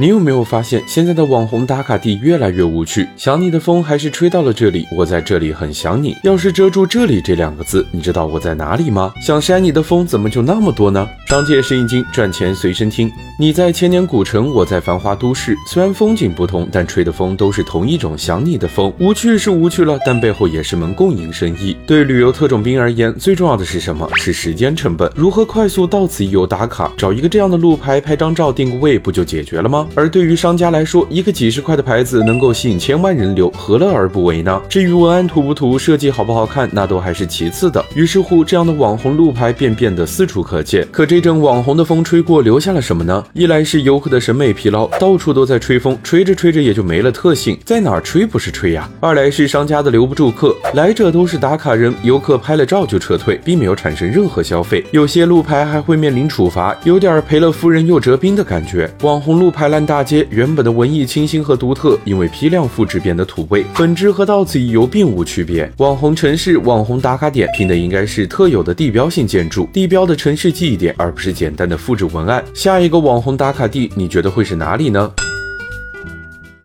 你有没有发现，现在的网红打卡地越来越无趣？想你的风还是吹到了这里，我在这里很想你。要是遮住这里这两个字，你知道我在哪里吗？想扇你的风怎么就那么多呢？商界生意经，赚钱随身听。你在千年古城，我在繁华都市，虽然风景不同，但吹的风都是同一种想你的风。无趣是无趣了，但背后也是门共赢生意。对旅游特种兵而言，最重要的是什么？是时间成本。如何快速到此一游打卡？找一个这样的路牌，拍张照，定个位，不就解决了吗？而对于商家来说，一个几十块的牌子能够吸引千万人流，何乐而不为呢？至于文案土不土，设计好不好看，那都还是其次的。于是乎，这样的网红路牌便变得四处可见。可这阵网红的风吹过，留下了什么呢？一来是游客的审美疲劳，到处都在吹风，吹着吹着也就没了特性，在哪儿吹不是吹呀？二来是商家的留不住客，来者都是打卡人，游客拍了照就撤退，并没有产生任何消费。有些路牌还会面临处罚，有点赔了夫人又折兵的感觉。网红路牌来大街。原本的文艺清新和独特，因为批量复制变得土味，本质和到此一游并无区别。网红城市、网红打卡点，拼的应该是特有的地标性建筑、地标的城市记忆点，而不是简单的复制文案。下一个网红打卡地，你觉得会是哪里呢？